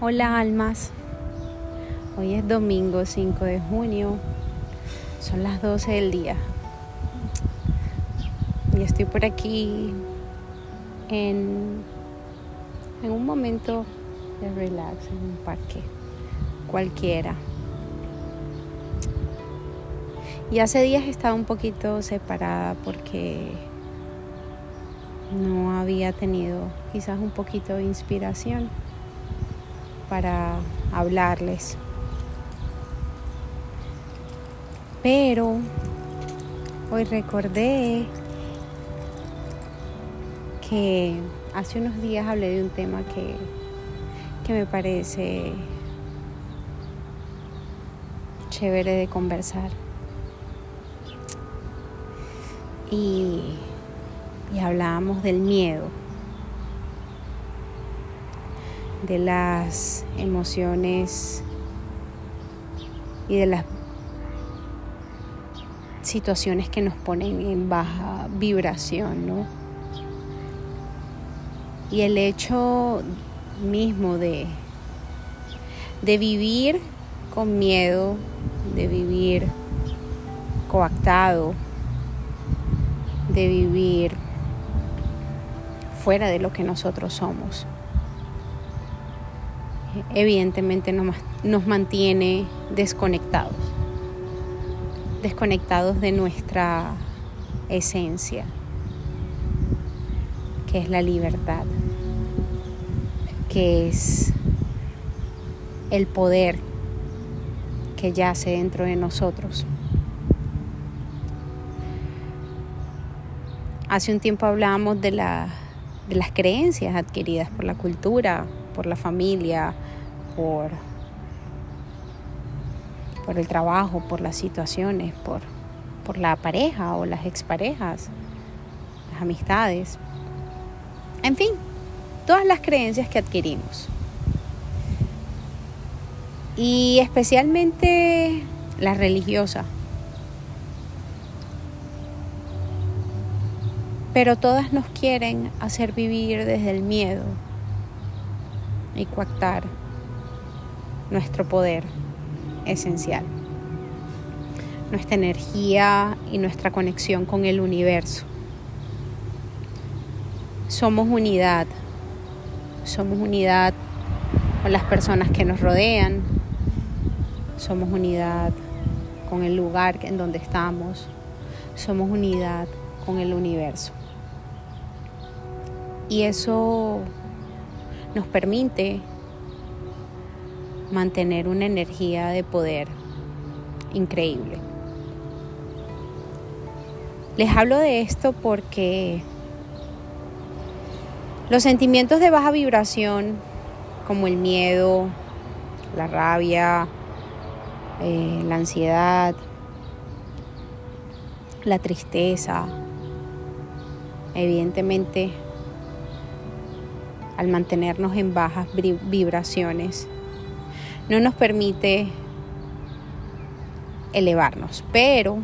Hola almas, hoy es domingo 5 de junio, son las 12 del día. Y estoy por aquí en, en un momento de relax en un parque cualquiera. Y hace días estaba un poquito separada porque no había tenido quizás un poquito de inspiración para hablarles. Pero hoy recordé que hace unos días hablé de un tema que, que me parece chévere de conversar. Y, y hablábamos del miedo. De las emociones y de las situaciones que nos ponen en baja vibración, ¿no? Y el hecho mismo de, de vivir con miedo, de vivir coactado, de vivir fuera de lo que nosotros somos evidentemente nos, nos mantiene desconectados, desconectados de nuestra esencia, que es la libertad, que es el poder que yace dentro de nosotros. Hace un tiempo hablábamos de, de las creencias adquiridas por la cultura, por la familia, por, por el trabajo, por las situaciones, por, por la pareja o las exparejas, las amistades. En fin, todas las creencias que adquirimos. Y especialmente la religiosa. Pero todas nos quieren hacer vivir desde el miedo y coactar nuestro poder esencial, nuestra energía y nuestra conexión con el universo. Somos unidad, somos unidad con las personas que nos rodean, somos unidad con el lugar en donde estamos, somos unidad con el universo. Y eso nos permite mantener una energía de poder increíble. Les hablo de esto porque los sentimientos de baja vibración, como el miedo, la rabia, eh, la ansiedad, la tristeza, evidentemente al mantenernos en bajas vibraciones, no nos permite elevarnos. Pero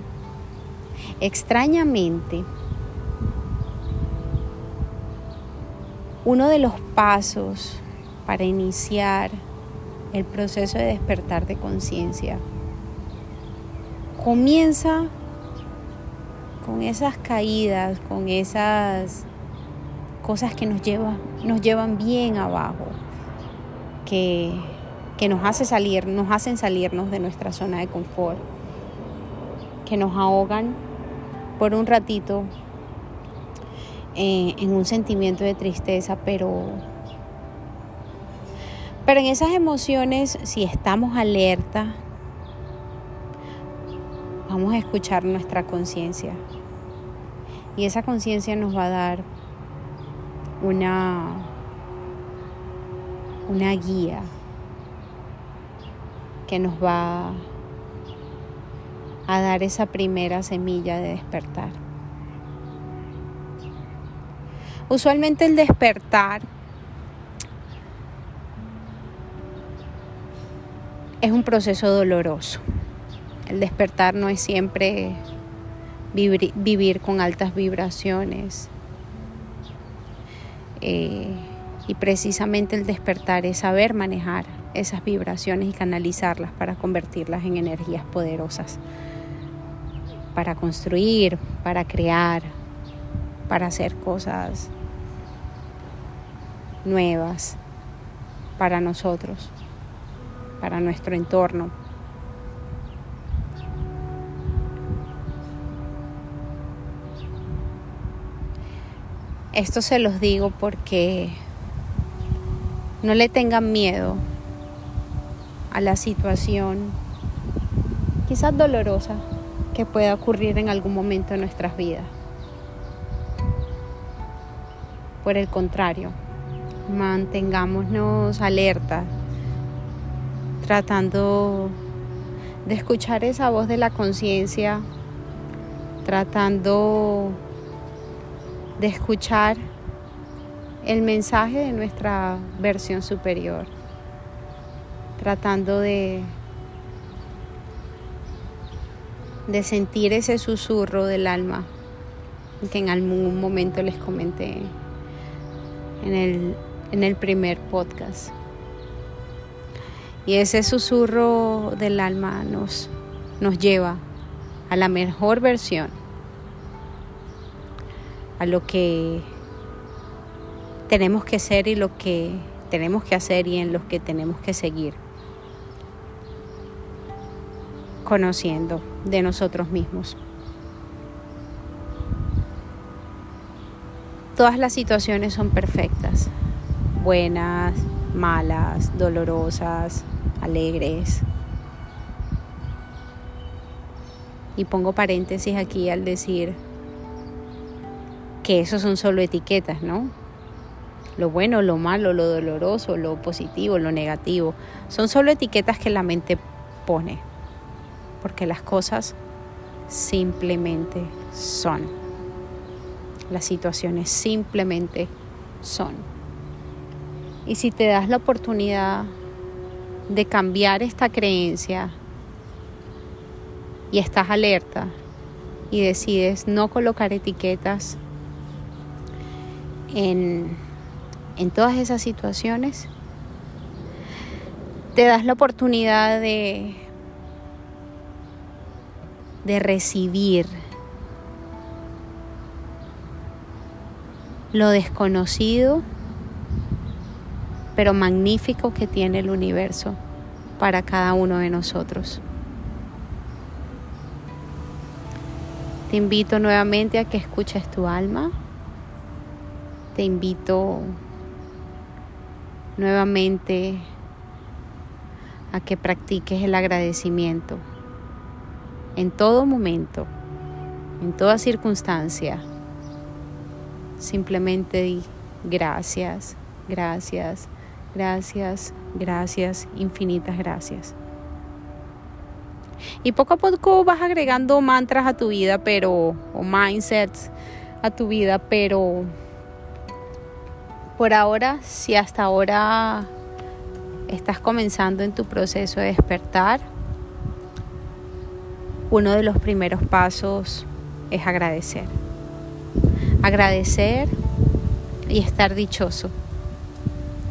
extrañamente, uno de los pasos para iniciar el proceso de despertar de conciencia comienza con esas caídas, con esas cosas que nos llevan, nos llevan bien abajo, que que nos hace salir, nos hacen salirnos de nuestra zona de confort, que nos ahogan por un ratito eh, en un sentimiento de tristeza, pero pero en esas emociones, si estamos alerta, vamos a escuchar nuestra conciencia. Y esa conciencia nos va a dar una, una guía, que nos va a dar esa primera semilla de despertar. Usualmente el despertar es un proceso doloroso. El despertar no es siempre vivir, con altas vibraciones. Eh, Y precisamente el despertar es saber manejar esas vibraciones y canalizarlas para convertirlas en energías poderosas, para construir, para crear, para hacer cosas nuevas para nosotros, para nuestro entorno. Esto se los digo porque no le tengan miedo a la situación quizás dolorosa que pueda ocurrir en algún momento en nuestras vidas. Por el contrario, mantengámonos alerta, tratando de escuchar esa voz de la conciencia, tratando de escuchar el mensaje de nuestra versión superior, tratando de, de sentir ese susurro del alma que en algún momento les comenté en el, en el primer podcast. Y ese susurro del alma nos, nos lleva a la mejor versión lo que tenemos que ser y lo que tenemos que hacer y en los que tenemos que seguir conociendo de nosotros mismos. Todas las situaciones son perfectas, buenas, malas, dolorosas, alegres. Y pongo paréntesis aquí al decir que eso son solo etiquetas, ¿no? Lo bueno, lo malo, lo doloroso, lo positivo, lo negativo, son solo etiquetas que la mente pone, porque las cosas simplemente son. Las situaciones simplemente son. Y si te das la oportunidad de cambiar esta creencia y estás alerta y decides no colocar etiquetas en, en todas esas situaciones, te das la oportunidad de, de recibir lo desconocido, pero magnífico que tiene el universo para cada uno de nosotros. Te invito nuevamente a que escuches tu alma te invito nuevamente a que practiques el agradecimiento en todo momento, en toda circunstancia. Simplemente di gracias, gracias, gracias, gracias, infinitas gracias. Y poco a poco vas agregando mantras a tu vida, pero o mindsets a tu vida, pero por ahora, si hasta ahora estás comenzando en tu proceso de despertar, uno de los primeros pasos es agradecer. Agradecer y estar dichoso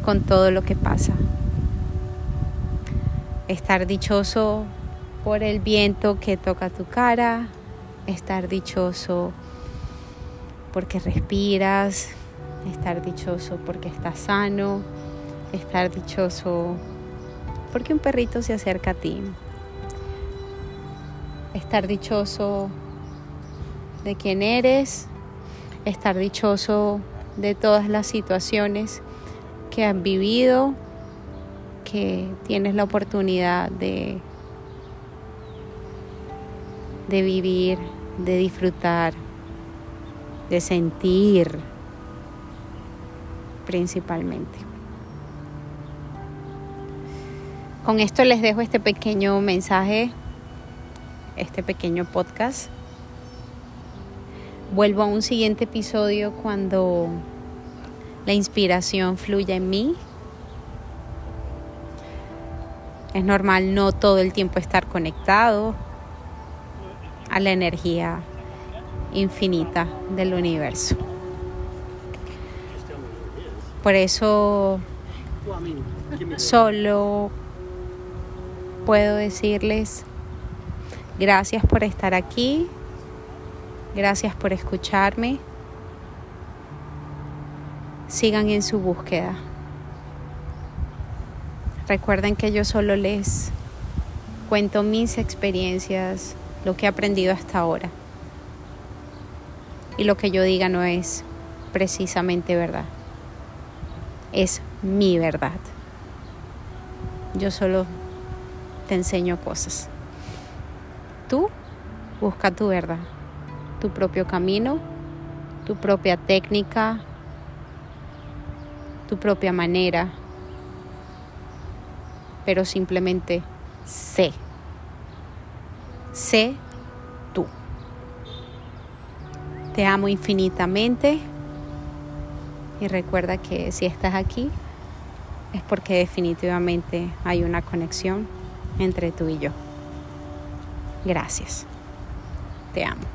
con todo lo que pasa. Estar dichoso por el viento que toca tu cara, estar dichoso porque respiras, estar dichoso porque estás sano, estar dichoso porque un perrito se acerca a ti, estar dichoso de quién eres, estar dichoso de todas las situaciones que has vivido, que tienes la oportunidad de, de vivir, de disfrutar, de sentir principalmente. Con esto les dejo este pequeño mensaje, este pequeño podcast. Vuelvo a un siguiente episodio cuando la inspiración fluya en mí. Es normal no todo el tiempo estar conectado a la energía infinita del universo. Por eso solo puedo decirles gracias por estar aquí, gracias por escucharme, sigan en su búsqueda. Recuerden que yo solo les cuento mis experiencias, lo que he aprendido hasta ahora. Y lo que yo diga no es precisamente verdad. Es mi verdad. Yo solo te enseño cosas. Tú busca tu verdad, tu propio camino, tu propia técnica, tu propia manera, pero simplemente sé. Sé tú. Te amo infinitamente y recuerda que si estás aquí es porque definitivamente hay una conexión entre tú y yo. Gracias. Te amo.